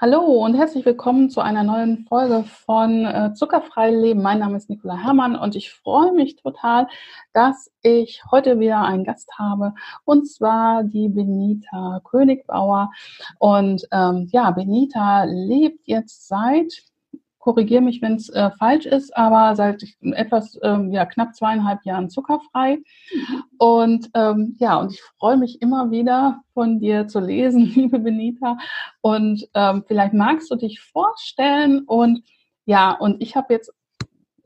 Hallo und herzlich willkommen zu einer neuen Folge von äh, Zuckerfrei Leben. Mein Name ist Nicola Herrmann und ich freue mich total, dass ich heute wieder einen Gast habe und zwar die Benita Königbauer. Und ähm, ja, Benita lebt jetzt seit korrigiere mich, wenn es äh, falsch ist, aber seit etwas, ähm, ja, knapp zweieinhalb Jahren zuckerfrei. Und ähm, ja, und ich freue mich immer wieder von dir zu lesen, liebe Benita. Und ähm, vielleicht magst du dich vorstellen und ja, und ich habe jetzt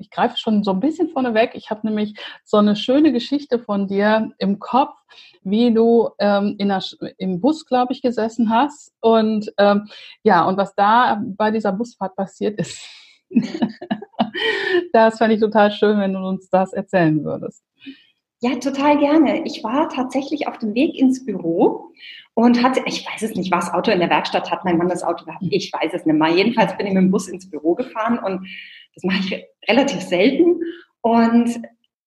ich greife schon so ein bisschen vorneweg. Ich habe nämlich so eine schöne Geschichte von dir im Kopf, wie du ähm, in der, im Bus, glaube ich, gesessen hast. Und ähm, ja, und was da bei dieser Busfahrt passiert ist, das fand ich total schön, wenn du uns das erzählen würdest. Ja, total gerne. Ich war tatsächlich auf dem Weg ins Büro und hatte, ich weiß es nicht, was Auto in der Werkstatt hat mein Mann das Auto gehabt. Ich weiß es nicht mal. Jedenfalls bin ich mit dem Bus ins Büro gefahren und das mache ich relativ selten. Und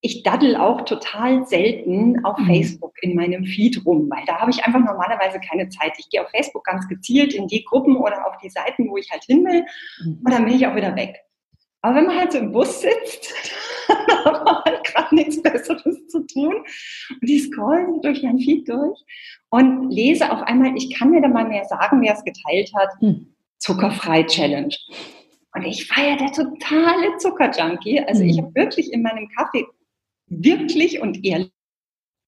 ich daddel auch total selten auf mhm. Facebook in meinem Feed rum, weil da habe ich einfach normalerweise keine Zeit. Ich gehe auf Facebook ganz gezielt in die Gruppen oder auf die Seiten, wo ich halt hin will mhm. und dann bin ich auch wieder weg. Aber wenn man halt so im Bus sitzt, dann hat man halt gerade nichts Besseres zu tun und die scrollen durch mein Feed durch und lese auf einmal, ich kann mir da mal mehr sagen, wer es geteilt hat, hm. Zuckerfrei Challenge. Und ich war ja der totale Zuckerjunkie. Also ich mhm. habe wirklich in meinem Kaffee wirklich und ehrlich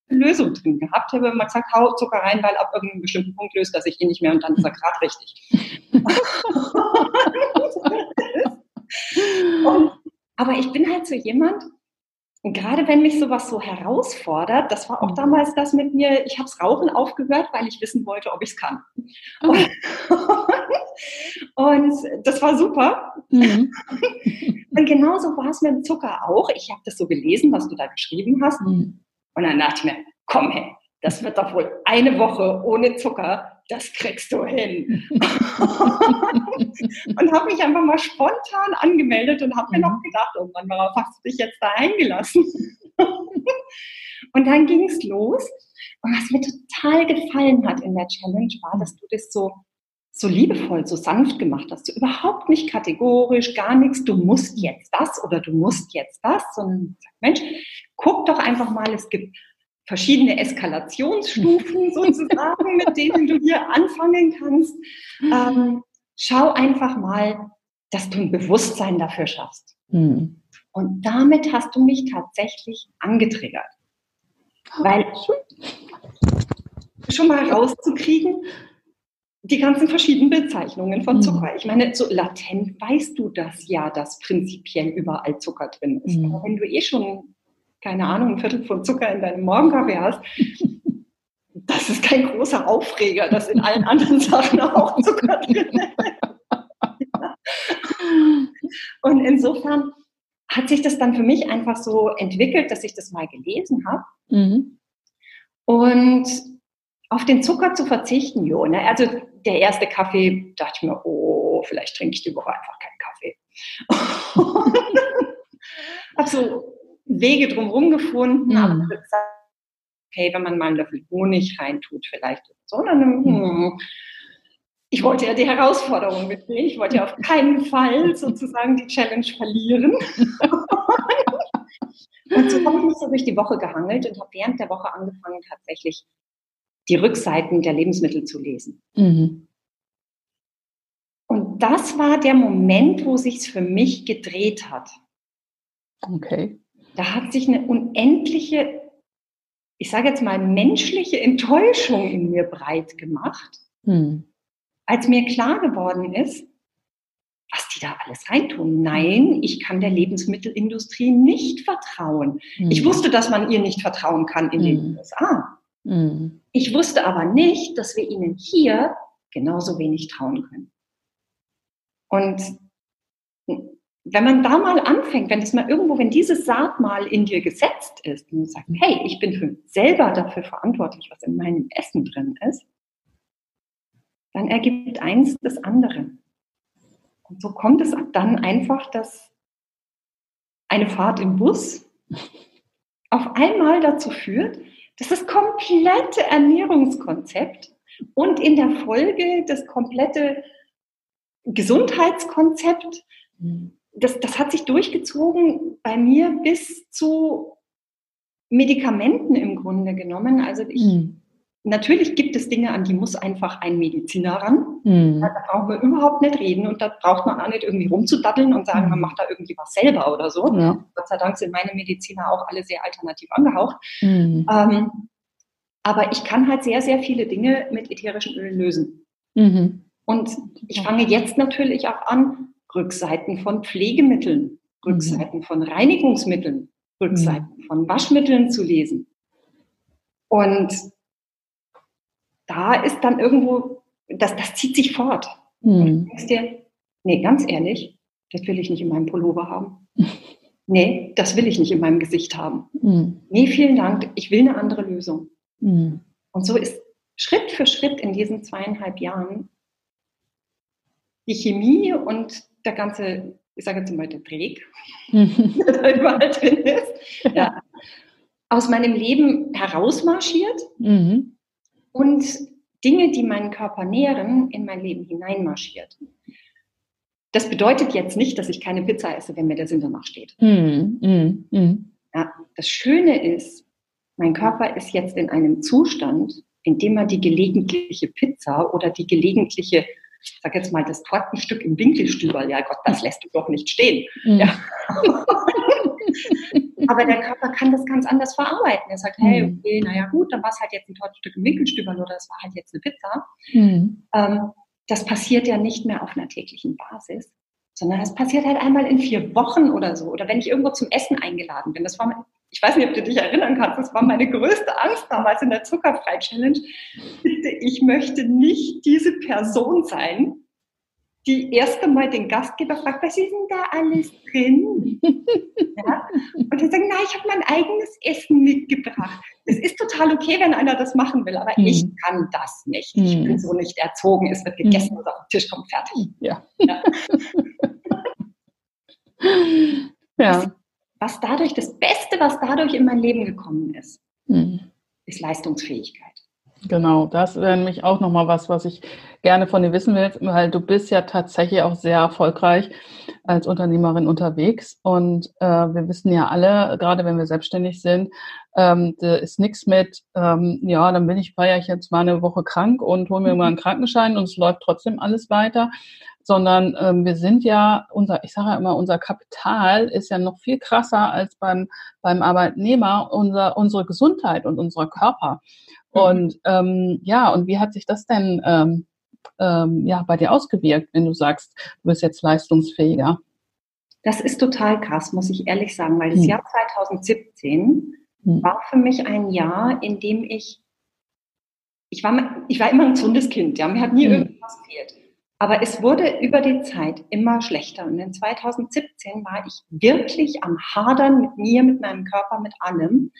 Lösung drin gehabt. Ich habe immer gesagt, hau Zucker rein, weil ab irgendeinem bestimmten Punkt löst er sich eh nicht mehr und dann ist er gerade richtig. und, aber ich bin halt so jemand, und gerade wenn mich sowas so herausfordert, das war auch mhm. damals das mit mir, ich habe Rauchen aufgehört, weil ich wissen wollte, ob ich es kann. Und, und, das war super. Mhm. Und genauso war es mit dem Zucker auch. Ich habe das so gelesen, was du da geschrieben hast. Mhm. Und dann dachte ich mir, komm hey, das wird doch wohl eine Woche ohne Zucker das kriegst du hin. und habe mich einfach mal spontan angemeldet und habe mir noch mhm. gedacht, oh Mann, worauf hast du dich jetzt da eingelassen? und dann ging es los. Und was mir total gefallen hat in der Challenge war, dass du das so, so liebevoll, so sanft gemacht hast. Du überhaupt nicht kategorisch, gar nichts, du musst jetzt das oder du musst jetzt das, sondern Mensch, guck doch einfach mal, es gibt verschiedene Eskalationsstufen sozusagen, mit denen du hier anfangen kannst. Ähm, schau einfach mal, dass du ein Bewusstsein dafür schaffst. Mhm. Und damit hast du mich tatsächlich angetriggert. Weil schon mal rauszukriegen, die ganzen verschiedenen Bezeichnungen von hm. Zucker. Ich meine, so latent weißt du das ja, dass prinzipiell überall Zucker drin ist. Mhm. Aber wenn du eh schon keine Ahnung, ein Viertel von Zucker in deinem Morgenkaffee hast, das ist kein großer Aufreger, dass in allen anderen Sachen auch Zucker drin ist. Und insofern hat sich das dann für mich einfach so entwickelt, dass ich das mal gelesen habe. Mhm. Und auf den Zucker zu verzichten, jo, ne? also der erste Kaffee, dachte ich mir, oh, vielleicht trinke ich die Woche einfach keinen Kaffee. hab so Wege drumherum gefunden, mhm. aber okay, wenn man mal einen Löffel Honig reintut, vielleicht so, dann, hm, ich wollte ja die Herausforderung mitnehmen. Ich wollte ja auf keinen Fall sozusagen die Challenge verlieren. und so habe ich mich so durch die Woche gehangelt und habe während der Woche angefangen, tatsächlich die Rückseiten der Lebensmittel zu lesen. Mhm. Und das war der Moment, wo sich es für mich gedreht hat. Okay da hat sich eine unendliche, ich sage jetzt mal, menschliche Enttäuschung in mir breit gemacht, hm. als mir klar geworden ist, was die da alles reintun. Nein, ich kann der Lebensmittelindustrie nicht vertrauen. Hm. Ich wusste, dass man ihr nicht vertrauen kann in hm. den USA. Hm. Ich wusste aber nicht, dass wir ihnen hier genauso wenig trauen können. Und wenn man da mal anfängt, wenn das mal irgendwo, wenn diese Saat mal in dir gesetzt ist und sagt, hey, ich bin für, selber dafür verantwortlich, was in meinem Essen drin ist, dann ergibt eins das andere. Und so kommt es dann einfach, dass eine Fahrt im Bus auf einmal dazu führt, dass das komplette Ernährungskonzept und in der Folge das komplette Gesundheitskonzept, mhm. Das, das hat sich durchgezogen bei mir bis zu Medikamenten im Grunde genommen. Also ich, mhm. natürlich gibt es Dinge, an die muss einfach ein Mediziner ran. Mhm. Da, brauchen wir überhaupt nicht reden und da braucht man auch nicht irgendwie rumzudaddeln und sagen, man macht da irgendwie was selber oder so. Ja. Gott sei Dank sind meine Mediziner auch alle sehr alternativ angehaucht. Mhm. Ähm, aber ich kann halt sehr, sehr viele Dinge mit ätherischen Ölen lösen. Mhm. Und ich fange jetzt natürlich auch an, Rückseiten von Pflegemitteln, Rückseiten von Reinigungsmitteln, Rückseiten mhm. von Waschmitteln zu lesen. Und da ist dann irgendwo, das, das zieht sich fort. Mhm. Du denkst dir, nee, ganz ehrlich, das will ich nicht in meinem Pullover haben. nee, das will ich nicht in meinem Gesicht haben. Mhm. Nee, vielen Dank, ich will eine andere Lösung. Mhm. Und so ist Schritt für Schritt in diesen zweieinhalb Jahren die Chemie und der ganze ich sage jetzt mal der Dreck, der da überall drin ist, ja, aus meinem Leben herausmarschiert mhm. und Dinge, die meinen Körper nähren, in mein Leben hineinmarschiert. Das bedeutet jetzt nicht, dass ich keine Pizza esse, wenn mir der Sinn danach steht. Mhm. Mhm. mhm. Ja, das Schöne ist, mein Körper ist jetzt in einem Zustand, in dem er die gelegentliche Pizza oder die gelegentliche ich sage jetzt mal, das Tortenstück im Winkelstüberl, ja Gott, das lässt du doch nicht stehen. Mhm. Ja. Aber der Körper kann das ganz anders verarbeiten. Er sagt, hey, mhm. okay, naja gut, dann war es halt jetzt ein Tortenstück im Winkelstüberl oder es war halt jetzt eine Pizza. Mhm. Ähm, das passiert ja nicht mehr auf einer täglichen Basis, sondern es passiert halt einmal in vier Wochen oder so. Oder wenn ich irgendwo zum Essen eingeladen bin. Das war ich weiß nicht, ob du dich erinnern kannst, das war meine größte Angst damals in der Zuckerfrei-Challenge. Bitte, ich möchte nicht diese Person sein, die erst einmal den Gastgeber fragt, was ist denn da alles drin? ja? Und dann sagen, na, ich habe mein eigenes Essen mitgebracht. Es ist total okay, wenn einer das machen will, aber mhm. ich kann das nicht. Mhm. Ich bin so nicht erzogen. Es wird gegessen mhm. und auf den Tisch kommt fertig. Ja. ja. ja was dadurch, das Beste, was dadurch in mein Leben gekommen ist, mhm. ist Leistungsfähigkeit. Genau, das wäre nämlich auch nochmal was, was ich gerne von dir wissen will, weil du bist ja tatsächlich auch sehr erfolgreich als Unternehmerin unterwegs und äh, wir wissen ja alle, gerade wenn wir selbstständig sind, ähm, da ist nichts mit, ähm, ja, dann bin ich, feiere ich jetzt mal eine Woche krank und hole mir mal einen Krankenschein und es läuft trotzdem alles weiter, sondern ähm, wir sind ja, unser, ich sage ja immer, unser Kapital ist ja noch viel krasser als beim, beim Arbeitnehmer, unser, unsere Gesundheit und unser Körper. Mhm. Und ähm, ja, und wie hat sich das denn ähm, ähm, ja, bei dir ausgewirkt, wenn du sagst, du bist jetzt leistungsfähiger? Das ist total krass, muss ich ehrlich sagen, weil das hm. Jahr 2017 hm. war für mich ein Jahr, in dem ich, ich war, ich war immer ein gesundes Kind, ja, mir hat nie hm. irgendwas gefehlt. Aber es wurde über die Zeit immer schlechter. Und in 2017 war ich wirklich am Hadern mit mir, mit meinem Körper, mit allem,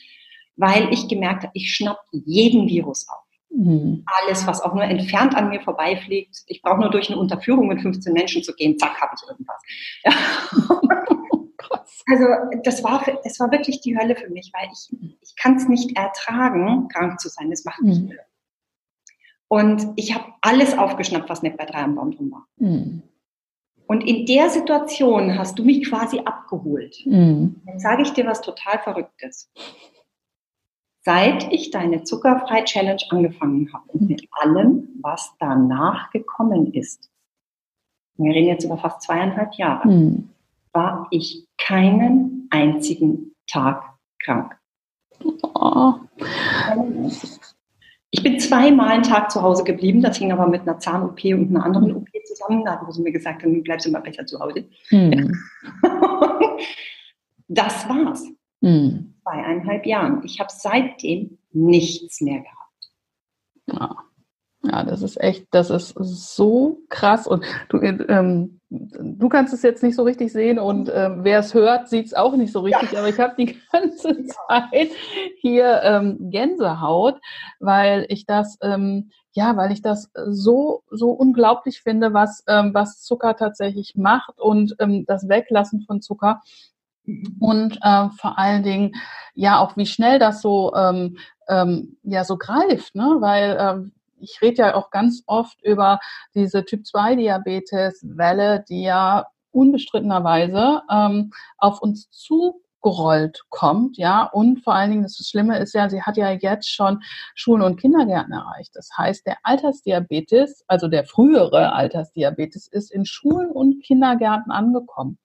weil ich gemerkt habe, ich schnapp jeden Virus auf. Mhm. Alles, was auch nur entfernt an mir vorbeifliegt. Ich brauche nur durch eine Unterführung mit 15 Menschen zu gehen, zack, habe ich irgendwas. Ja. also das war, das war wirklich die Hölle für mich, weil ich, ich kann es nicht ertragen, krank zu sein. Das macht mich mhm. Und ich habe alles aufgeschnappt, was nicht bei drei am Baum drum war. Mhm. Und in der Situation hast du mich quasi abgeholt. Mhm. Jetzt sage ich dir was total Verrücktes. Seit ich deine Zuckerfrei-Challenge angefangen habe und mit allem, was danach gekommen ist, wir reden jetzt über fast zweieinhalb Jahre, mhm. war ich keinen einzigen Tag krank. Oh. Ich bin zweimal einen Tag zu Hause geblieben. Das hing aber mit einer Zahn-OP und einer anderen OP zusammen. Da haben sie mir gesagt, dann bleibst du immer besser zu Hause. Hm. das war's. Hm. Zweieinhalb Jahren. Ich habe seitdem nichts mehr gehabt. Ja. Ja, das ist echt, das ist so krass. Und du, ähm, du kannst es jetzt nicht so richtig sehen und ähm, wer es hört, sieht es auch nicht so richtig. Ja. Aber ich habe die ganze Zeit hier ähm, Gänsehaut, weil ich das, ähm, ja, weil ich das so, so unglaublich finde, was, ähm, was Zucker tatsächlich macht und ähm, das Weglassen von Zucker. Und äh, vor allen Dingen, ja, auch wie schnell das so, ähm, ähm, ja, so greift, ne? Weil ähm, ich rede ja auch ganz oft über diese Typ-2-Diabetes-Welle, die ja unbestrittenerweise ähm, auf uns zu gerollt kommt, ja. Und vor allen Dingen, das Schlimme ist ja, sie hat ja jetzt schon Schulen und Kindergärten erreicht. Das heißt, der Altersdiabetes, also der frühere Altersdiabetes, ist in Schulen und Kindergärten angekommen.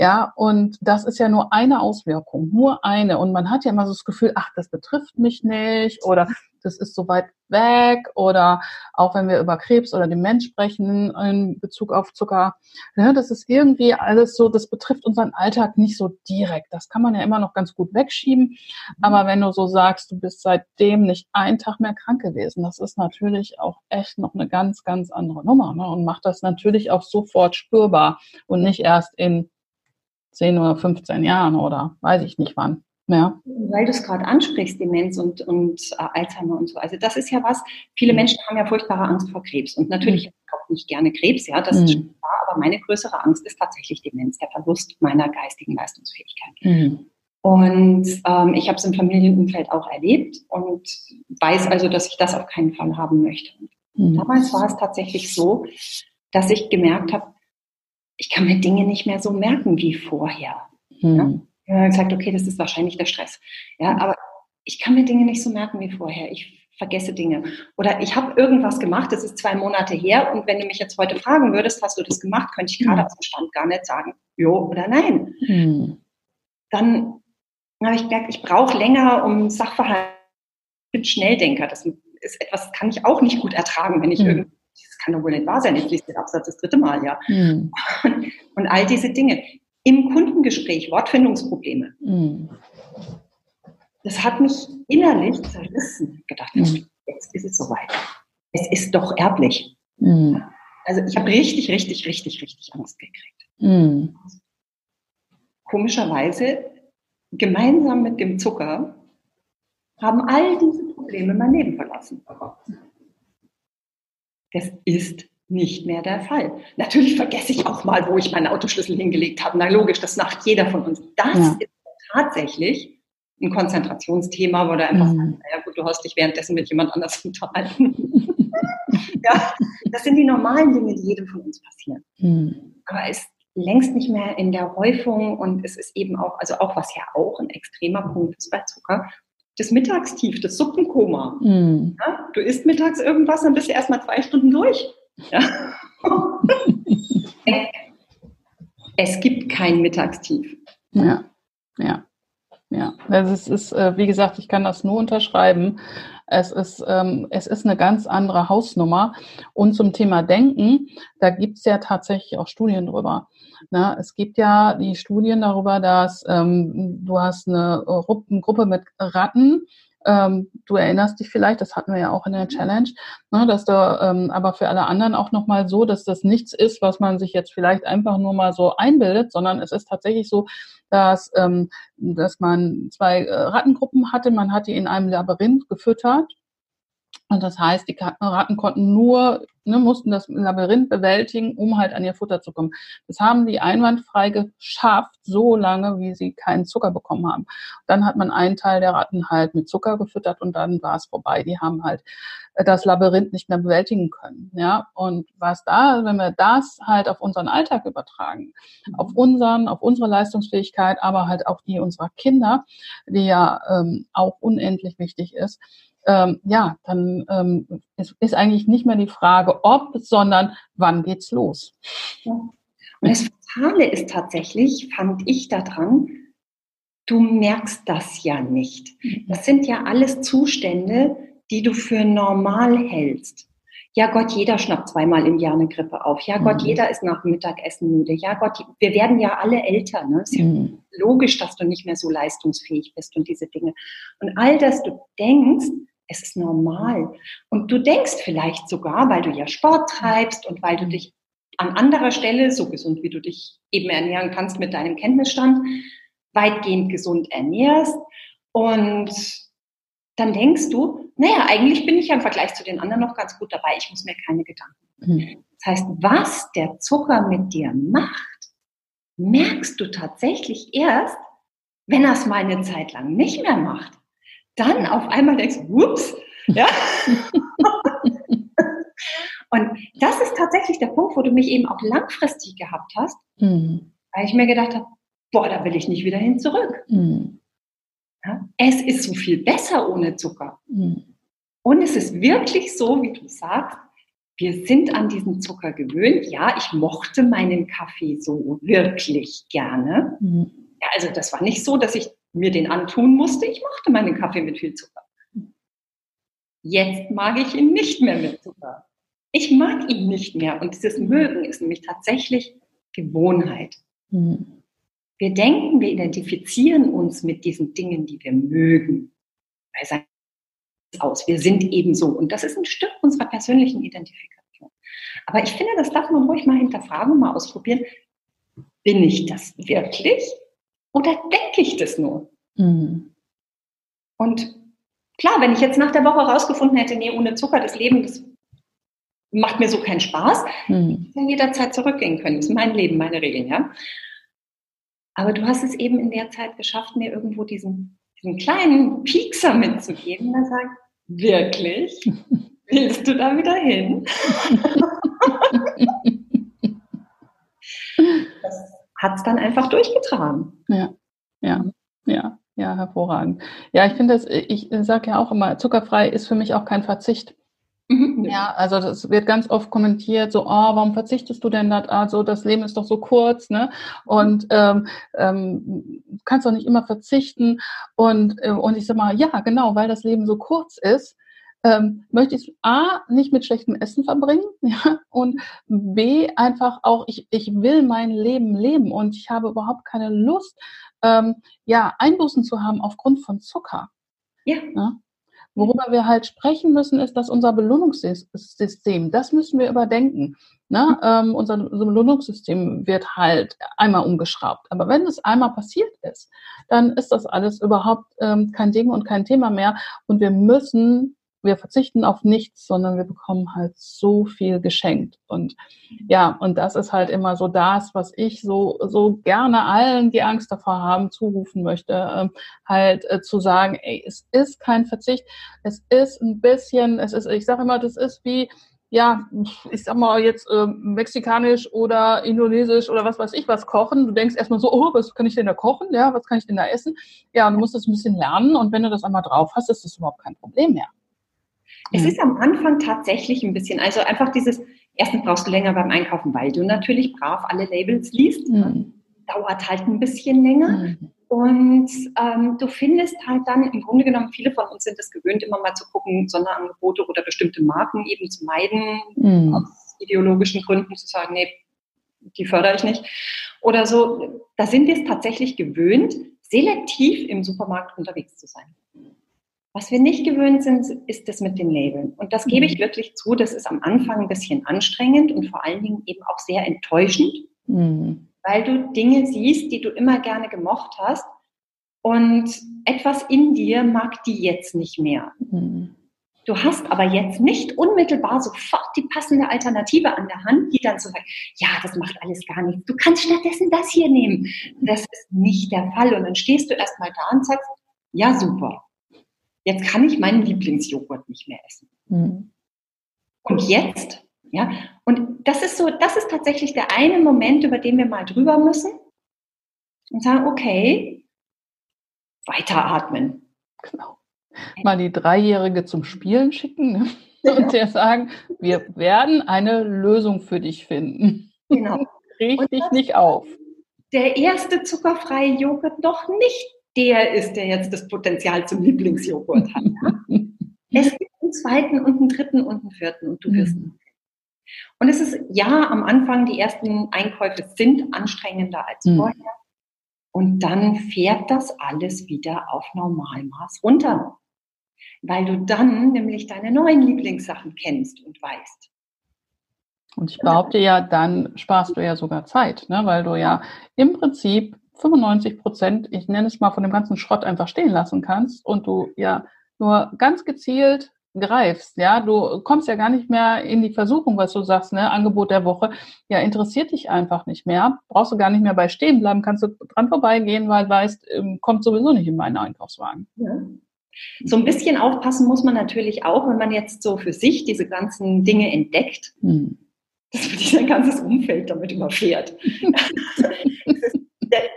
Ja, und das ist ja nur eine Auswirkung, nur eine. Und man hat ja immer so das Gefühl, ach, das betrifft mich nicht oder das ist so weit weg oder auch wenn wir über Krebs oder Demenz sprechen in Bezug auf Zucker, ja, das ist irgendwie alles so, das betrifft unseren Alltag nicht so direkt. Das kann man ja immer noch ganz gut wegschieben. Aber wenn du so sagst, du bist seitdem nicht einen Tag mehr krank gewesen, das ist natürlich auch echt noch eine ganz, ganz andere Nummer ne? und macht das natürlich auch sofort spürbar und nicht erst in 10 oder 15 Jahren oder weiß ich nicht wann. Ja. Weil du es gerade ansprichst, Demenz und, und äh, Alzheimer und so. Also das ist ja was, viele mhm. Menschen haben ja furchtbare Angst vor Krebs. Und natürlich mhm. auch nicht gerne Krebs, ja, das mhm. ist schon klar, aber meine größere Angst ist tatsächlich Demenz, der Verlust meiner geistigen Leistungsfähigkeit. Mhm. Und ähm, ich habe es im Familienumfeld auch erlebt und weiß also, dass ich das auf keinen Fall haben möchte. Mhm. Damals war es tatsächlich so, dass ich gemerkt habe, ich kann mir Dinge nicht mehr so merken wie vorher. Hm. Ja? Ich habe gesagt, okay, das ist wahrscheinlich der Stress. Ja, aber ich kann mir Dinge nicht so merken wie vorher. Ich vergesse Dinge. Oder ich habe irgendwas gemacht, das ist zwei Monate her und wenn du mich jetzt heute fragen würdest, hast du das gemacht, könnte ich gerade hm. aus dem Stand gar nicht sagen, jo oder nein. Hm. Dann habe ich gemerkt, ich brauche länger, um Sachverhalte, ich bin Schnelldenker. Das ist etwas, das kann ich auch nicht gut ertragen, wenn ich hm. irgendwie das kann doch wohl nicht wahr sein, ich lese den Absatz das dritte Mal, ja. Mhm. Und, all diese Dinge. Im Kundengespräch, Wortfindungsprobleme. Mhm. Das hat mich innerlich zerrissen. gedacht, mhm. jetzt ist es soweit. Es ist doch erblich. Mhm. Also ich habe richtig, richtig, richtig, richtig Angst gekriegt. Mhm. Komischerweise, gemeinsam mit dem Zucker, haben all diese Probleme mein Leben verlassen. Das ist nicht mehr der Fall. Natürlich vergesse ich auch mal, wo ich meinen Autoschlüssel hingelegt habe. Na logisch, das macht jeder von uns. Das ja. ist tatsächlich ein Konzentrationsthema, wo du einfach mhm. sagst, naja gut, du hast dich währenddessen mit jemand anders unterhalten. ja, das sind die normalen Dinge, die jedem von uns passieren. Mhm. Aber es ist längst nicht mehr in der Häufung und es ist eben auch, also auch was ja auch ein extremer Punkt ist bei Zucker, das Mittagstief, das Suppenkoma. Mm. Ja, du isst mittags irgendwas, dann bist du erstmal zwei Stunden durch. Ja. es gibt kein Mittagstief. Ja, ja, ja. Also es ist, äh, wie gesagt, ich kann das nur unterschreiben. Es ist, ähm, es ist eine ganz andere Hausnummer. Und zum Thema Denken, da gibt es ja tatsächlich auch Studien drüber. Na, es gibt ja die Studien darüber, dass ähm, du hast eine Gruppe mit Ratten, ähm, du erinnerst dich vielleicht, das hatten wir ja auch in der Challenge, ne, dass da ähm, aber für alle anderen auch nochmal so, dass das nichts ist, was man sich jetzt vielleicht einfach nur mal so einbildet, sondern es ist tatsächlich so, dass, ähm, dass man zwei äh, Rattengruppen hatte, man hat die in einem Labyrinth gefüttert und das heißt, die Ratten konnten nur, ne, mussten das Labyrinth bewältigen, um halt an ihr Futter zu kommen. Das haben die einwandfrei geschafft, so lange, wie sie keinen Zucker bekommen haben. Dann hat man einen Teil der Ratten halt mit Zucker gefüttert und dann war es vorbei. Die haben halt äh, das Labyrinth nicht mehr bewältigen können. Ja, und was da, wenn wir das halt auf unseren Alltag übertragen, auf unseren, auf unsere Leistungsfähigkeit, aber halt auch die unserer Kinder, die ja ähm, auch unendlich wichtig ist, ähm, ja, dann ähm, ist, ist eigentlich nicht mehr die Frage, ob, sondern wann geht's los. Ja. Und das Fatale ist tatsächlich, fand ich daran, du merkst das ja nicht. Mhm. Das sind ja alles Zustände, die du für normal hältst. Ja Gott, jeder schnappt zweimal im Jahr eine Grippe auf. Ja Gott, mhm. jeder ist nach dem Mittagessen müde. Ja Gott, wir werden ja alle älter. Ne? Es ist mhm. ja logisch, dass du nicht mehr so leistungsfähig bist und diese Dinge. Und all das du denkst, es ist normal. Und du denkst vielleicht sogar, weil du ja Sport treibst und weil du dich an anderer Stelle, so gesund wie du dich eben ernähren kannst mit deinem Kenntnisstand, weitgehend gesund ernährst. Und dann denkst du, naja, eigentlich bin ich ja im Vergleich zu den anderen noch ganz gut dabei. Ich muss mir keine Gedanken. Mhm. Das heißt, was der Zucker mit dir macht, merkst du tatsächlich erst, wenn er es mal eine Zeit lang nicht mehr macht dann auf einmal denkst, whoops, ja. Und das ist tatsächlich der Punkt, wo du mich eben auch langfristig gehabt hast, mhm. weil ich mir gedacht habe, boah, da will ich nicht wieder hin zurück. Mhm. Ja? Es ist so viel besser ohne Zucker. Mhm. Und es ist wirklich so, wie du sagst, wir sind an diesen Zucker gewöhnt. Ja, ich mochte meinen Kaffee so wirklich gerne. Mhm. Ja, also das war nicht so, dass ich mir den antun musste. Ich mochte meinen Kaffee mit viel Zucker. Jetzt mag ich ihn nicht mehr mit Zucker. Ich mag ihn nicht mehr. Und dieses Mögen ist nämlich tatsächlich Gewohnheit. Mhm. Wir denken, wir identifizieren uns mit diesen Dingen, die wir mögen. Weil aus, wir sind eben so. Und das ist ein Stück unserer persönlichen Identifikation. Aber ich finde, das darf man ruhig mal hinterfragen und mal ausprobieren. Bin ich das wirklich oder denke ich das nur? Mhm. Und klar, wenn ich jetzt nach der Woche rausgefunden hätte, nee, ohne Zucker, das Leben, das macht mir so keinen Spaß, mhm. ich kann jederzeit zurückgehen können. Das ist mein Leben, meine Regeln, ja. Aber du hast es eben in der Zeit geschafft, mir irgendwo diesen, diesen kleinen Piekser mitzugeben, der sagt, wirklich? Willst du da wieder hin? das hat es dann einfach durchgetragen. Ja, ja, ja, ja, hervorragend. Ja, ich finde das, ich sage ja auch immer, zuckerfrei ist für mich auch kein Verzicht. Mhm. Ja, also das wird ganz oft kommentiert, so, oh, warum verzichtest du denn da? Also das Leben ist doch so kurz, ne? Und ähm, ähm, kannst doch nicht immer verzichten. Und, äh, und ich sag mal, ja, genau, weil das Leben so kurz ist, ähm, möchte ich A, nicht mit schlechtem Essen verbringen ja, und B, einfach auch, ich, ich will mein Leben leben und ich habe überhaupt keine Lust, ähm, ja, Einbußen zu haben aufgrund von Zucker. Ja. ja. Worüber wir halt sprechen müssen, ist, dass unser Belohnungssystem, das müssen wir überdenken. Ne? Ähm, unser Belohnungssystem wird halt einmal umgeschraubt. Aber wenn es einmal passiert ist, dann ist das alles überhaupt ähm, kein Ding und kein Thema mehr. Und wir müssen wir verzichten auf nichts, sondern wir bekommen halt so viel geschenkt. Und ja, und das ist halt immer so das, was ich so, so gerne allen, die Angst davor haben, zurufen möchte, ähm, halt äh, zu sagen, ey, es ist kein Verzicht, es ist ein bisschen, es ist, ich sage immer, das ist wie, ja, ich sag mal jetzt äh, mexikanisch oder indonesisch oder was weiß ich was kochen. Du denkst erstmal so, oh, was kann ich denn da kochen? Ja, was kann ich denn da essen? Ja, du musst das ein bisschen lernen und wenn du das einmal drauf hast, ist das überhaupt kein Problem mehr. Es ist am Anfang tatsächlich ein bisschen, also einfach dieses, erstens brauchst du länger beim Einkaufen, weil du natürlich brav alle Labels liest. Mhm. Dauert halt ein bisschen länger. Mhm. Und ähm, du findest halt dann, im Grunde genommen, viele von uns sind es gewöhnt, immer mal zu gucken, Sonderangebote oder bestimmte Marken eben zu meiden, mhm. aus ideologischen Gründen zu sagen, nee, die fördere ich nicht. Oder so, da sind wir es tatsächlich gewöhnt, selektiv im Supermarkt unterwegs zu sein. Was wir nicht gewöhnt sind, ist das mit den Labeln. Und das gebe ich mhm. wirklich zu, das ist am Anfang ein bisschen anstrengend und vor allen Dingen eben auch sehr enttäuschend, mhm. weil du Dinge siehst, die du immer gerne gemocht hast und etwas in dir mag die jetzt nicht mehr. Mhm. Du hast aber jetzt nicht unmittelbar sofort die passende Alternative an der Hand, die dann so sagt, ja, das macht alles gar nichts. Du kannst stattdessen das hier nehmen. Das ist nicht der Fall. Und dann stehst du erstmal da und sagst, ja, super jetzt kann ich meinen Lieblingsjoghurt nicht mehr essen. Mhm. Und jetzt, ja, und das ist so, das ist tatsächlich der eine Moment, über den wir mal drüber müssen und sagen, okay, weiteratmen. Genau. Mal die Dreijährige zum Spielen schicken ne? und der sagen, wir werden eine Lösung für dich finden. Genau. Krieg dich nicht auf. Der erste zuckerfreie Joghurt noch nicht der ist, der jetzt das Potenzial zum Lieblingsjoghurt hat. es gibt einen zweiten und einen dritten und einen vierten und du wirst. Mhm. Und es ist ja am Anfang, die ersten Einkäufe sind anstrengender als mhm. vorher. Und dann fährt das alles wieder auf Normalmaß runter. Weil du dann nämlich deine neuen Lieblingssachen kennst und weißt. Und ich behaupte ja, dann sparst du ja sogar Zeit, ne? weil du ja im Prinzip 95 Prozent, ich nenne es mal, von dem ganzen Schrott einfach stehen lassen kannst und du ja nur ganz gezielt greifst, ja, du kommst ja gar nicht mehr in die Versuchung, was du sagst, ne, Angebot der Woche, ja, interessiert dich einfach nicht mehr, brauchst du gar nicht mehr bei stehen bleiben, kannst du dran vorbeigehen, weil weißt, ähm, kommt sowieso nicht in meinen Einkaufswagen. Ja. So ein bisschen aufpassen muss man natürlich auch, wenn man jetzt so für sich diese ganzen Dinge entdeckt, hm. dass man sein ganzes Umfeld damit überfährt.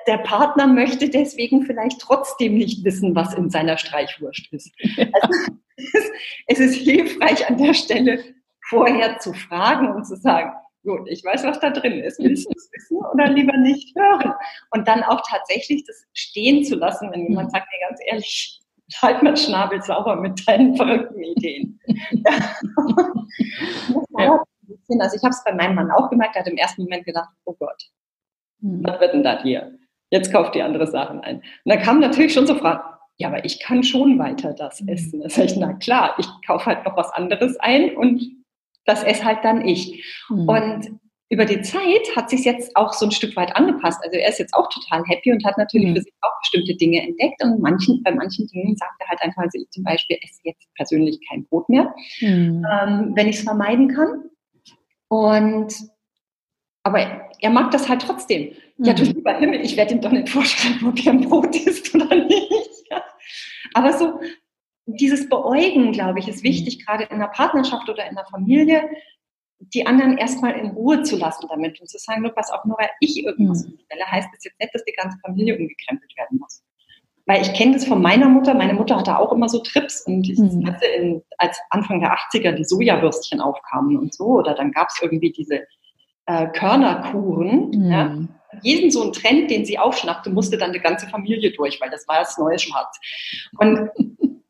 der, Partner möchte deswegen vielleicht trotzdem nicht wissen, was in seiner Streichwurst ist. Also, es, es ist hilfreich an der Stelle vorher zu fragen und zu sagen, gut, ich weiß, was da drin ist. Willst du es wissen oder lieber nicht hören? Und dann auch tatsächlich das stehen zu lassen, wenn jemand mhm. sagt, mir ganz ehrlich, halt mal Schnabel sauber mit deinen verrückten Ideen. ja. Also ich habe es bei meinem Mann auch gemerkt, er hat im ersten Moment gedacht, oh Gott, mhm. was wird denn das hier? Jetzt kauft die andere Sachen ein. Und dann kam natürlich schon so Fragen, ja, aber ich kann schon weiter das mhm. essen. Das heißt, na klar, ich kaufe halt noch was anderes ein und das esse halt dann ich. Mhm. Und über die Zeit hat sich jetzt auch so ein Stück weit angepasst. Also er ist jetzt auch total happy und hat natürlich mhm. für sich auch bestimmte Dinge entdeckt. Und manchen, bei manchen Dingen sagt er halt einfach, also ich zum Beispiel esse jetzt persönlich kein Brot mehr, mhm. ähm, wenn ich es vermeiden kann. Und aber er mag das halt trotzdem. Mhm. Ja, du lieber Himmel, ich werde ihm doch nicht vorschreiben, ob er ein Brot isst oder nicht. Ja. Aber so, dieses Beäugen, glaube ich, ist wichtig, mhm. gerade in einer Partnerschaft oder in einer Familie, die anderen erstmal in Ruhe zu lassen damit und zu sagen, nur was auch nur weil ich irgendwas mhm. umstelle, heißt es jetzt nicht, dass die ganze Familie umgekrempelt werden muss. Weil ich kenne das von meiner Mutter. Meine Mutter hatte auch immer so Trips und ich mhm. hatte in, als Anfang der 80er die Sojawürstchen aufkamen und so, oder dann gab es irgendwie diese äh, Körnerkuren. Mhm. Ja. Jeden so einen Trend, den sie aufschnappte, musste dann die ganze Familie durch, weil das war das neue Schwarz. Und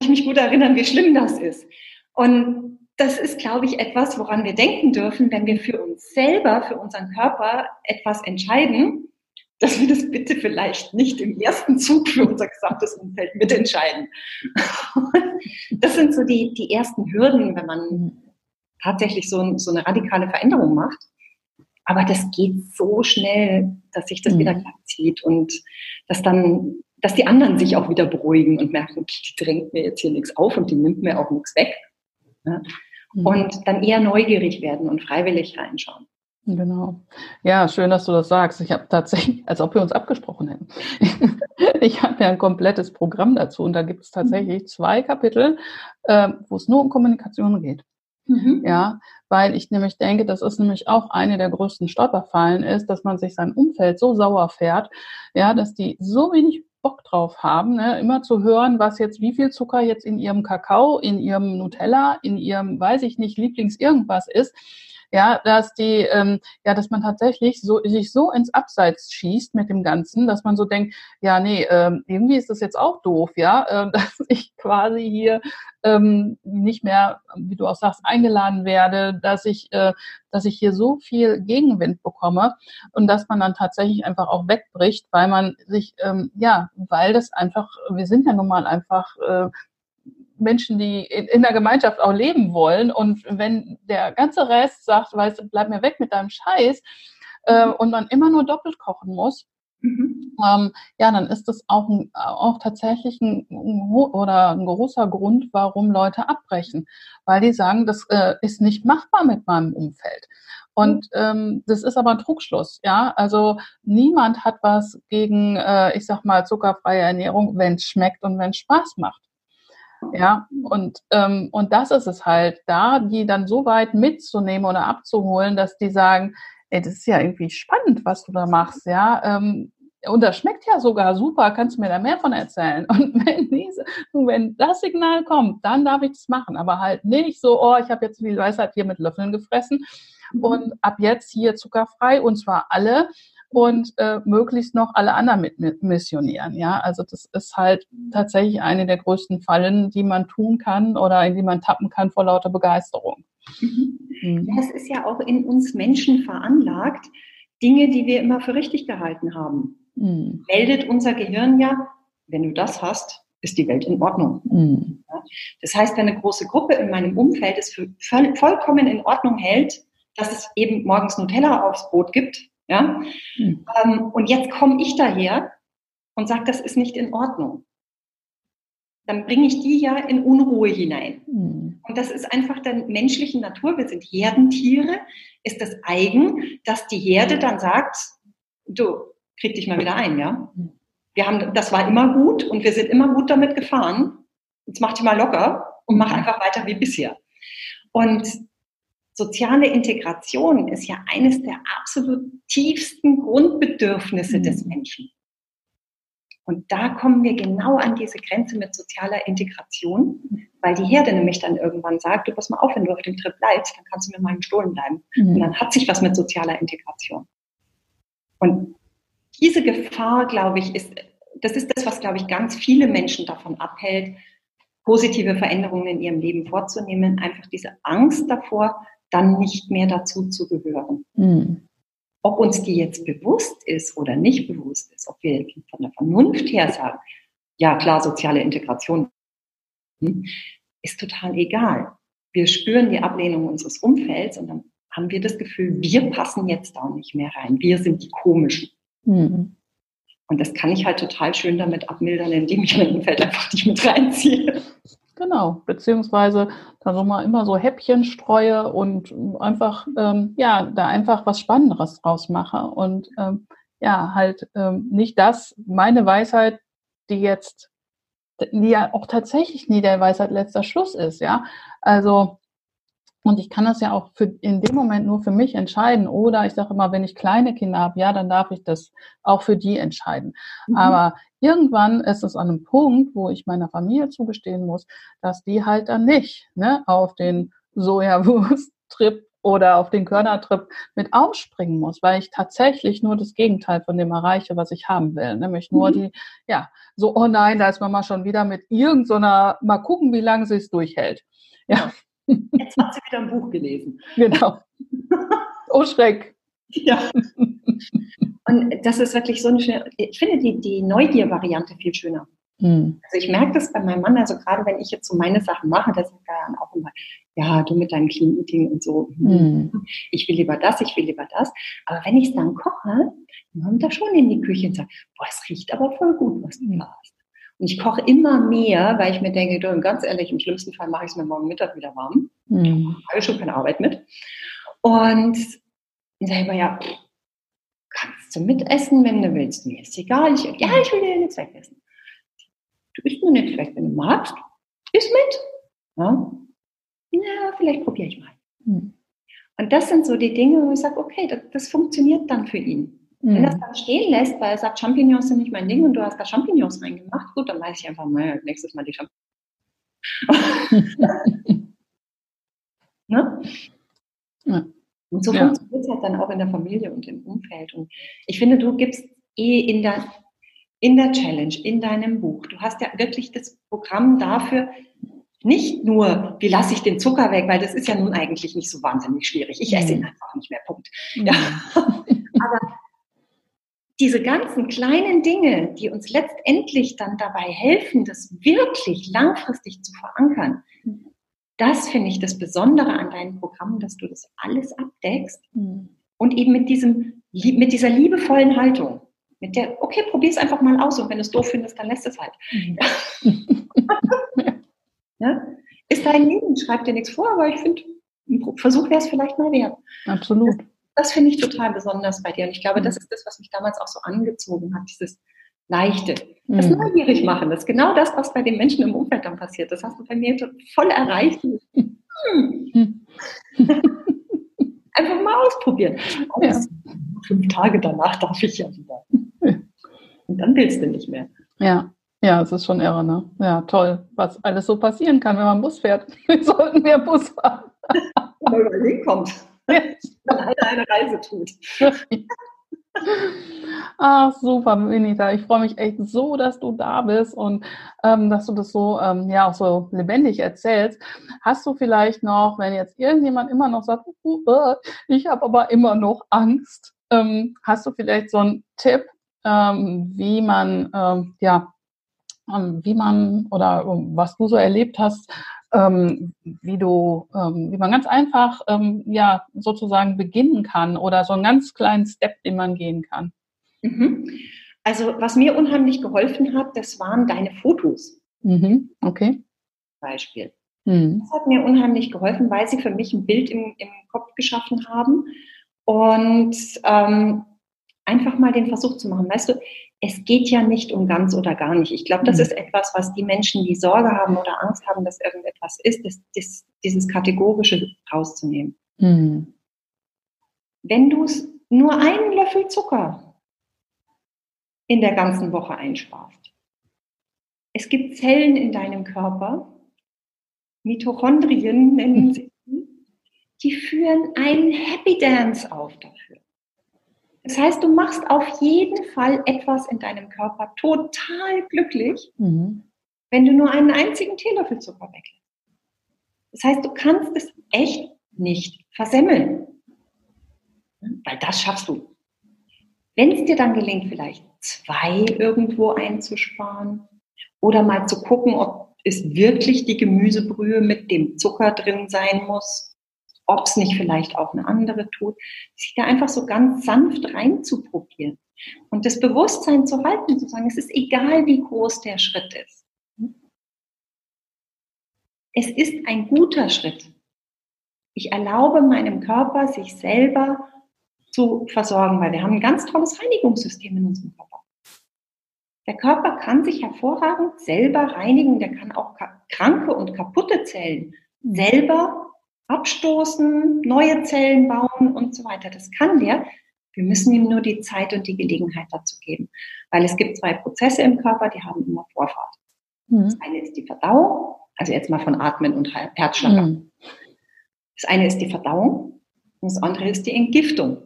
ich mich gut erinnern, wie schlimm das ist. Und das ist, glaube ich, etwas, woran wir denken dürfen, wenn wir für uns selber, für unseren Körper etwas entscheiden, dass wir das bitte vielleicht nicht im ersten Zug für unser gesamtes Umfeld mitentscheiden. Das sind so die, die ersten Hürden, wenn man tatsächlich so, so eine radikale Veränderung macht. Aber das geht so schnell, dass sich das mhm. wieder glatt zieht und dass dann dass die anderen sich auch wieder beruhigen und merken, okay, die drängt mir jetzt hier nichts auf und die nimmt mir auch nichts weg. Ja? Mhm. Und dann eher neugierig werden und freiwillig reinschauen. Genau. Ja, schön, dass du das sagst. Ich habe tatsächlich, als ob wir uns abgesprochen hätten. ich habe ja ein komplettes Programm dazu und da gibt es tatsächlich zwei Kapitel, äh, wo es nur um Kommunikation geht. Mhm. Ja, weil ich nämlich denke, das ist nämlich auch eine der größten Stolperfallen ist, dass man sich sein Umfeld so sauer fährt, ja, dass die so wenig Bock drauf haben, ne? immer zu hören, was jetzt, wie viel Zucker jetzt in ihrem Kakao, in ihrem Nutella, in ihrem, weiß ich nicht, Lieblings irgendwas ist ja, dass die, ähm, ja, dass man tatsächlich so sich so ins Abseits schießt mit dem Ganzen, dass man so denkt, ja, nee, ähm, irgendwie ist das jetzt auch doof, ja, äh, dass ich quasi hier ähm, nicht mehr, wie du auch sagst, eingeladen werde, dass ich, äh, dass ich hier so viel Gegenwind bekomme und dass man dann tatsächlich einfach auch wegbricht, weil man sich, ähm, ja, weil das einfach, wir sind ja nun mal einfach äh, Menschen, die in, in, der Gemeinschaft auch leben wollen. Und wenn der ganze Rest sagt, weißt du, bleib mir weg mit deinem Scheiß, äh, mhm. und man immer nur doppelt kochen muss, mhm. ähm, ja, dann ist das auch, ein, auch tatsächlich ein, oder ein großer Grund, warum Leute abbrechen, weil die sagen, das äh, ist nicht machbar mit meinem Umfeld. Und mhm. ähm, das ist aber ein Trugschluss, ja. Also niemand hat was gegen, äh, ich sag mal, zuckerfreie Ernährung, wenn es schmeckt und wenn es Spaß macht. Ja, und, ähm, und das ist es halt, da die dann so weit mitzunehmen oder abzuholen, dass die sagen, ey, das ist ja irgendwie spannend, was du da machst, ja. Ähm, und das schmeckt ja sogar super, kannst du mir da mehr von erzählen? Und wenn, diese, wenn das Signal kommt, dann darf ich das machen. Aber halt nicht so, oh, ich habe jetzt die Weisheit hier mit Löffeln gefressen und ab jetzt hier zuckerfrei und zwar alle und äh, möglichst noch alle anderen mit, mit missionieren. Ja, also das ist halt tatsächlich eine der größten Fallen, die man tun kann oder in die man tappen kann vor lauter Begeisterung. Mhm. Mhm. Es ist ja auch in uns Menschen veranlagt, Dinge, die wir immer für richtig gehalten haben. Mhm. Meldet unser Gehirn ja, wenn du das hast, ist die Welt in Ordnung. Mhm. Das heißt, wenn eine große Gruppe in meinem Umfeld es für vollkommen in Ordnung hält, dass es eben morgens Nutella aufs Brot gibt, ja? Mhm. Ähm, und jetzt komme ich daher und sage, das ist nicht in Ordnung. Dann bringe ich die ja in Unruhe hinein. Mhm. Und das ist einfach der menschlichen Natur. Wir sind Herdentiere. Ist das eigen, dass die Herde dann sagt, du, krieg dich mal wieder ein, ja? Wir haben, das war immer gut und wir sind immer gut damit gefahren. Jetzt mach dich mal locker und mach einfach weiter wie bisher. Und soziale Integration ist ja eines der absolut tiefsten Grundbedürfnisse mhm. des Menschen. Und da kommen wir genau an diese Grenze mit sozialer Integration, weil die Herde nämlich dann irgendwann sagt, du pass mal auf, wenn du auf dem Trip bleibst, dann kannst du mir mal im Stohlen bleiben. Mhm. Und dann hat sich was mit sozialer Integration. Und diese Gefahr, glaube ich, ist, das ist das, was, glaube ich, ganz viele Menschen davon abhält, positive Veränderungen in ihrem Leben vorzunehmen. Einfach diese Angst davor, dann nicht mehr dazu zu gehören. Mhm. Ob uns die jetzt bewusst ist oder nicht bewusst ist, ob wir von der Vernunft her sagen, ja klar, soziale Integration hm, ist total egal. Wir spüren die Ablehnung unseres Umfelds und dann haben wir das Gefühl, wir passen jetzt da nicht mehr rein. Wir sind die Komischen. Mhm. Und das kann ich halt total schön damit abmildern, indem ich mein Umfeld einfach nicht mit reinziehe. Genau, beziehungsweise da so mal immer so Häppchen streue und einfach, ähm, ja, da einfach was Spannenderes draus mache und ähm, ja, halt ähm, nicht das, meine Weisheit, die jetzt, die ja auch tatsächlich nie der Weisheit letzter Schluss ist, ja. Also und ich kann das ja auch für, in dem Moment nur für mich entscheiden. Oder ich sage immer, wenn ich kleine Kinder habe, ja, dann darf ich das auch für die entscheiden. Mhm. Aber irgendwann ist es an einem Punkt, wo ich meiner Familie zugestehen muss, dass die halt dann nicht ne, auf den Sojawurst-Trip oder auf den Körnertrip mit aufspringen muss, weil ich tatsächlich nur das Gegenteil von dem erreiche, was ich haben will. Nämlich nur mhm. die, ja, so, oh nein, da ist Mama schon wieder mit irgendeiner, mal gucken, wie lange sie es durchhält. Ja. Jetzt hat sie wieder ein Buch gelesen. Genau. Oh Schreck. Ja. Und das ist wirklich so eine schöne, ich finde die, die Neugier-Variante viel schöner. Mhm. Also ich merke das bei meinem Mann, also gerade wenn ich jetzt so meine Sachen mache, der sagt dann auch immer, ja, du mit deinem Clean Eating und so, mhm. ich will lieber das, ich will lieber das. Aber wenn ich es dann koche, dann kommt er schon in die Küche und sagt, boah, es riecht aber voll gut, was du da hast. Und ich koche immer mehr, weil ich mir denke, du, ganz ehrlich, im schlimmsten Fall mache ich es mir morgen Mittag wieder warm. Mhm. Habe schon keine Arbeit mit. Und dann sage ich mir, ja, kannst du mitessen, wenn du willst. Mir ist egal. Ich, ja, ich will dir nichts wegessen. Du isst nur nicht schlecht, wenn du magst. Iss mit. Ja, ja vielleicht probiere ich mal. Mhm. Und das sind so die Dinge, wo ich sage, okay, das, das funktioniert dann für ihn. Mhm. Wenn das mhm. dann stehen lässt, weil er sagt, Champignons sind nicht mein Ding und du hast da Champignons reingemacht, gut, dann weiß ich einfach mal nächstes Mal die Champignons. ne? ja. Und so ja. funktioniert es halt dann auch in der Familie und im Umfeld. Und ich finde, du gibst eh in der, in der Challenge, in deinem Buch, du hast ja wirklich das Programm dafür, nicht nur, wie lasse ich den Zucker weg, weil das ist ja nun eigentlich nicht so wahnsinnig schwierig. Ich esse ihn mhm. einfach nicht mehr, Punkt. Ja. Aber diese ganzen kleinen Dinge, die uns letztendlich dann dabei helfen, das wirklich langfristig zu verankern, das finde ich das Besondere an deinem Programm, dass du das alles abdeckst mhm. und eben mit diesem, mit dieser liebevollen Haltung, mit der, okay, probier es einfach mal aus und wenn du es doof findest, dann lässt es halt. Mhm. ja? Ist dein Leben, schreib dir nichts vor, aber ich finde, ein Versuch wäre es vielleicht mal wert. Absolut das finde ich total besonders bei dir. Und ich glaube, das mhm. ist das, was mich damals auch so angezogen hat, dieses Leichte. Das mhm. neugierig machen, das ist genau das, was bei den Menschen im Umfeld dann passiert. Das hast du bei mir voll erreicht. Hm. Einfach mal ausprobieren. Ja. Fünf Tage danach darf ich ja wieder. Und dann willst du nicht mehr. Ja. Ja, es ist schon irre, ne? Ja, toll, was alles so passieren kann, wenn man Bus fährt. Wir sollten mehr Bus fahren. Wenn man über kommt man alle eine Reise tut. Ach, super, Benita. Ich freue mich echt so, dass du da bist und ähm, dass du das so, ähm, ja, auch so lebendig erzählst. Hast du vielleicht noch, wenn jetzt irgendjemand immer noch sagt, uh, uh, ich habe aber immer noch Angst, ähm, hast du vielleicht so einen Tipp, ähm, wie man, ähm, ja, ähm, wie man oder was du so erlebt hast, ähm, wie du, ähm, wie man ganz einfach ähm, ja sozusagen beginnen kann oder so einen ganz kleinen Step, den man gehen kann. Mhm. Also was mir unheimlich geholfen hat, das waren deine Fotos. Mhm. Okay. Beispiel. Mhm. Das hat mir unheimlich geholfen, weil sie für mich ein Bild im, im Kopf geschaffen haben und ähm, einfach mal den Versuch zu machen. Weißt du, es geht ja nicht um ganz oder gar nicht. Ich glaube, das Mhm. ist etwas, was die Menschen, die Sorge haben oder Angst haben, dass irgendetwas ist, das, das, dieses Kategorische rauszunehmen. Mhm. Wenn du es nur einen Löffel Zucker in der ganzen Woche einsparst, es gibt Zellen in deinem Körper, Mitochondrien nennen sie die, die führen einen Happy Dance auf dafür. Das heißt, du machst auf jeden Fall etwas in deinem Körper total glücklich, Mhm. wenn du nur einen einzigen Teelöffel Zucker weglässt. Das heißt, du kannst es echt nicht versemmeln. Weil das schaffst du. Wenn es dir dann gelingt, vielleicht zwei irgendwo einzusparen oder mal zu gucken, ob es wirklich die Gemüsebrühe mit dem Zucker drin sein muss, ob es nicht vielleicht auch eine andere tut, sich da einfach so ganz sanft reinzuprobieren und das Bewusstsein zu halten, zu sagen, es ist egal, wie groß der Schritt ist. Es ist ein guter Schritt. Ich erlaube meinem Körper, sich selber zu versorgen, weil wir haben ein ganz tolles Reinigungssystem in unserem Körper. Der Körper kann sich hervorragend selber reinigen, der kann auch kranke und kaputte Zellen selber abstoßen, neue Zellen bauen und so weiter. Das kann der. Wir müssen ihm nur die Zeit und die Gelegenheit dazu geben. Weil es gibt zwei Prozesse im Körper, die haben immer Vorfahrt. Mhm. Das eine ist die Verdauung, also jetzt mal von Atmen und Her- Herzschlag. Mhm. Das eine ist die Verdauung und das andere ist die Entgiftung.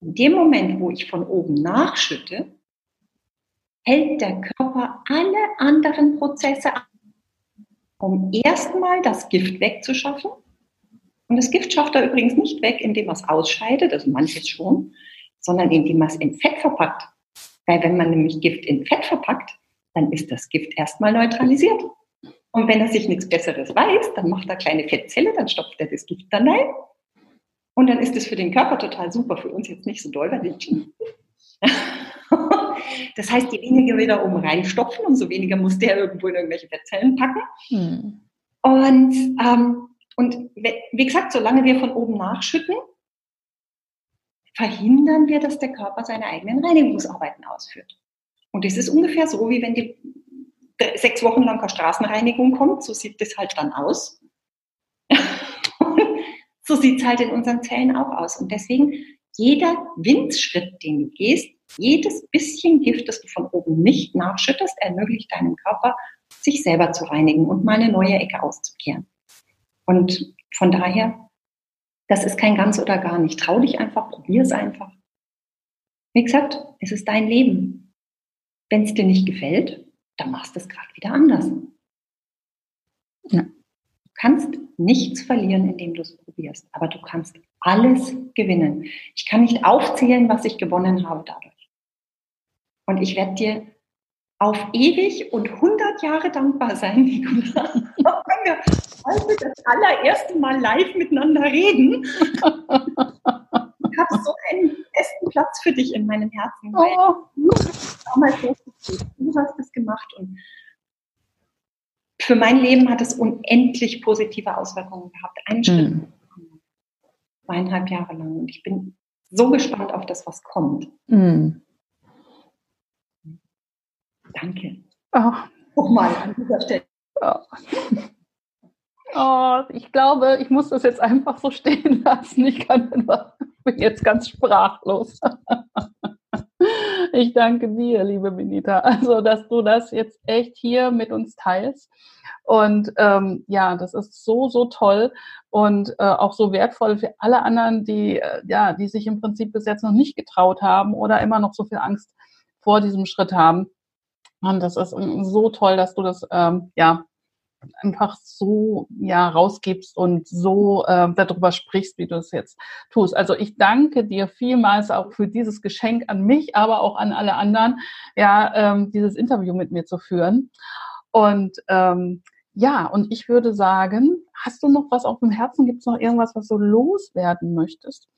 In dem Moment, wo ich von oben nachschütte, hält der Körper alle anderen Prozesse um erstmal das Gift wegzuschaffen. Und das Gift schafft er übrigens nicht weg, indem er es ausscheidet, also manches schon, sondern indem er es in Fett verpackt. Weil wenn man nämlich Gift in Fett verpackt, dann ist das Gift erstmal neutralisiert. Und wenn er sich nichts Besseres weiß, dann macht er kleine Fettzelle, dann stopft er das Gift dann rein. Und dann ist es für den Körper total super, für uns jetzt nicht so doll, weil wir Das heißt, je weniger wir da oben reinstopfen, umso weniger muss der irgendwo in irgendwelche Fettzellen packen. Mhm. Und, ähm, und we- wie gesagt, solange wir von oben nachschütten, verhindern wir, dass der Körper seine eigenen Reinigungsarbeiten ausführt. Und das ist ungefähr so, wie wenn die sechs Wochen lang keine Straßenreinigung kommt, so sieht das halt dann aus. so sieht es halt in unseren Zellen auch aus. Und deswegen, jeder Windschritt, den du gehst, jedes bisschen Gift, das du von oben nicht nachschüttest, ermöglicht deinem Körper, sich selber zu reinigen und mal eine neue Ecke auszukehren. Und von daher, das ist kein ganz oder gar nicht. Trau dich einfach, probier es einfach. Wie gesagt, es ist dein Leben. Wenn es dir nicht gefällt, dann machst du es gerade wieder anders. Ja. Du kannst nichts verlieren, indem du es probierst, aber du kannst alles gewinnen. Ich kann nicht aufzählen, was ich gewonnen habe dadurch. Und ich werde dir auf ewig und 100 Jahre dankbar sein, Nicola. Auch wenn wir heute das allererste Mal live miteinander reden. Ich habe so einen festen Platz für dich in meinem Herzen, weil Oh. du hast damals. Du hast es gemacht und für mein Leben hat es unendlich positive Auswirkungen gehabt. Einen Schritt, Mhm. zweieinhalb Jahre lang. Und ich bin so gespannt auf das, was kommt. Mhm. Danke. Oh. Nochmal an dieser Stelle. Oh. Oh, ich glaube, ich muss das jetzt einfach so stehen lassen. Ich kann bin jetzt ganz sprachlos. Ich danke dir, liebe Benita, also dass du das jetzt echt hier mit uns teilst. Und ähm, ja, das ist so, so toll und äh, auch so wertvoll für alle anderen, die, äh, ja, die sich im Prinzip bis jetzt noch nicht getraut haben oder immer noch so viel Angst vor diesem Schritt haben. Und das ist ähm, so toll, dass du das ähm, ja einfach so ja rausgibst und so äh, darüber sprichst, wie du es jetzt tust. Also ich danke dir vielmals auch für dieses Geschenk an mich, aber auch an alle anderen, ja, ähm, dieses Interview mit mir zu führen. Und ähm, ja, und ich würde sagen, hast du noch was auf dem Herzen? Gibt es noch irgendwas, was du loswerden möchtest?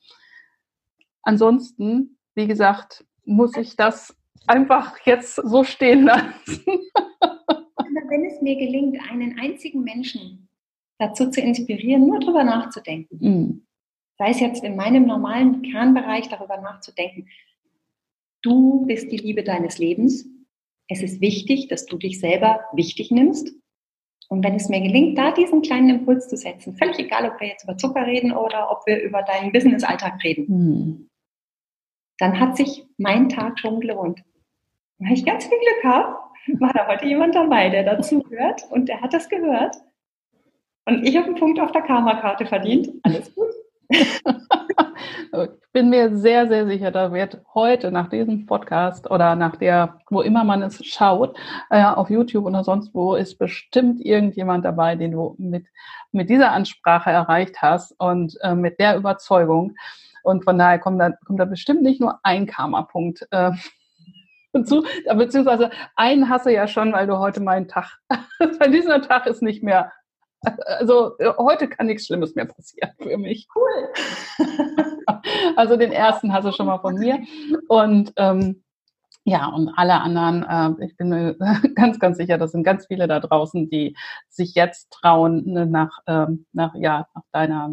Ansonsten, wie gesagt, muss ich das einfach jetzt so stehen lassen. Wenn es mir gelingt, einen einzigen Menschen dazu zu inspirieren, nur drüber nachzudenken, Mm, sei es jetzt in meinem normalen Kernbereich darüber nachzudenken, du bist die Liebe deines Lebens. Es ist wichtig, dass du dich selber wichtig nimmst. Und wenn es mir gelingt, da diesen kleinen Impuls zu setzen, völlig egal, ob wir jetzt über Zucker reden oder ob wir über deinen Business-Alltag reden, hm. dann hat sich mein Tag schon gelohnt. Wenn ich ganz viel Glück habe, war da heute jemand dabei, der dazu hört und der hat das gehört. Und ich habe einen Punkt auf der Karma-Karte verdient. Alles gut. ich bin mir sehr, sehr sicher, da wird heute nach diesem Podcast oder nach der, wo immer man es schaut, äh, auf YouTube oder sonst wo, ist bestimmt irgendjemand dabei, den du mit, mit dieser Ansprache erreicht hast und äh, mit der Überzeugung. Und von daher kommt da, kommt da bestimmt nicht nur ein Karma-Punkt äh, zu, beziehungsweise einen hasse ja schon, weil du heute meinen Tag, weil dieser Tag ist nicht mehr also heute kann nichts Schlimmes mehr passieren für mich. Cool. also den ersten hast du schon mal von mir. Und ähm, ja, und alle anderen, äh, ich bin mir ganz, ganz sicher, das sind ganz viele da draußen, die sich jetzt trauen, ne, nach, ähm, nach, ja, nach deiner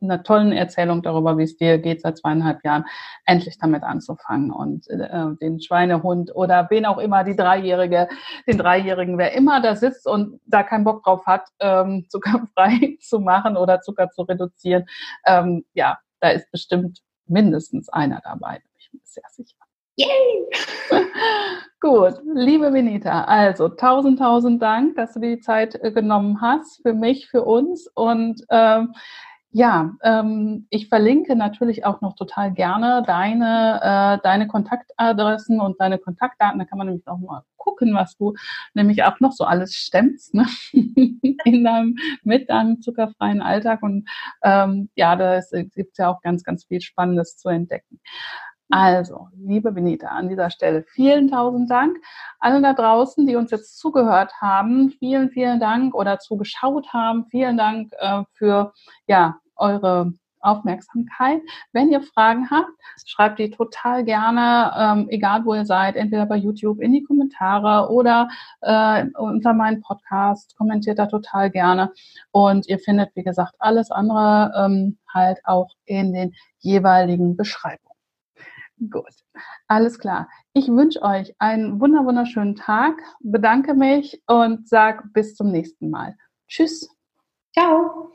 einer tollen Erzählung darüber, wie es dir geht seit zweieinhalb Jahren, endlich damit anzufangen und äh, den Schweinehund oder wen auch immer, die Dreijährige, den Dreijährigen, wer immer da sitzt und da keinen Bock drauf hat, ähm, zuckerfrei zu machen oder Zucker zu reduzieren, ähm, ja, da ist bestimmt mindestens einer dabei, bin ich mir sehr sicher. Yay! Gut, liebe Benita, also tausend, tausend Dank, dass du die Zeit äh, genommen hast für mich, für uns und ähm, ja, ähm, ich verlinke natürlich auch noch total gerne deine, äh, deine Kontaktadressen und deine Kontaktdaten. Da kann man nämlich auch mal gucken, was du nämlich auch noch so alles stemmst ne? In deinem, mit deinem zuckerfreien Alltag. Und ähm, ja, da gibt es ja auch ganz, ganz viel Spannendes zu entdecken. Also, liebe Benita, an dieser Stelle vielen tausend Dank. Alle da draußen, die uns jetzt zugehört haben, vielen, vielen Dank oder zugeschaut haben. Vielen Dank äh, für ja, eure Aufmerksamkeit. Wenn ihr Fragen habt, schreibt die total gerne, ähm, egal wo ihr seid, entweder bei YouTube in die Kommentare oder äh, unter meinen Podcast, kommentiert da total gerne. Und ihr findet, wie gesagt, alles andere ähm, halt auch in den jeweiligen Beschreibungen. Gut, alles klar. Ich wünsche euch einen wunder wunderschönen Tag, bedanke mich und sage bis zum nächsten Mal. Tschüss. Ciao.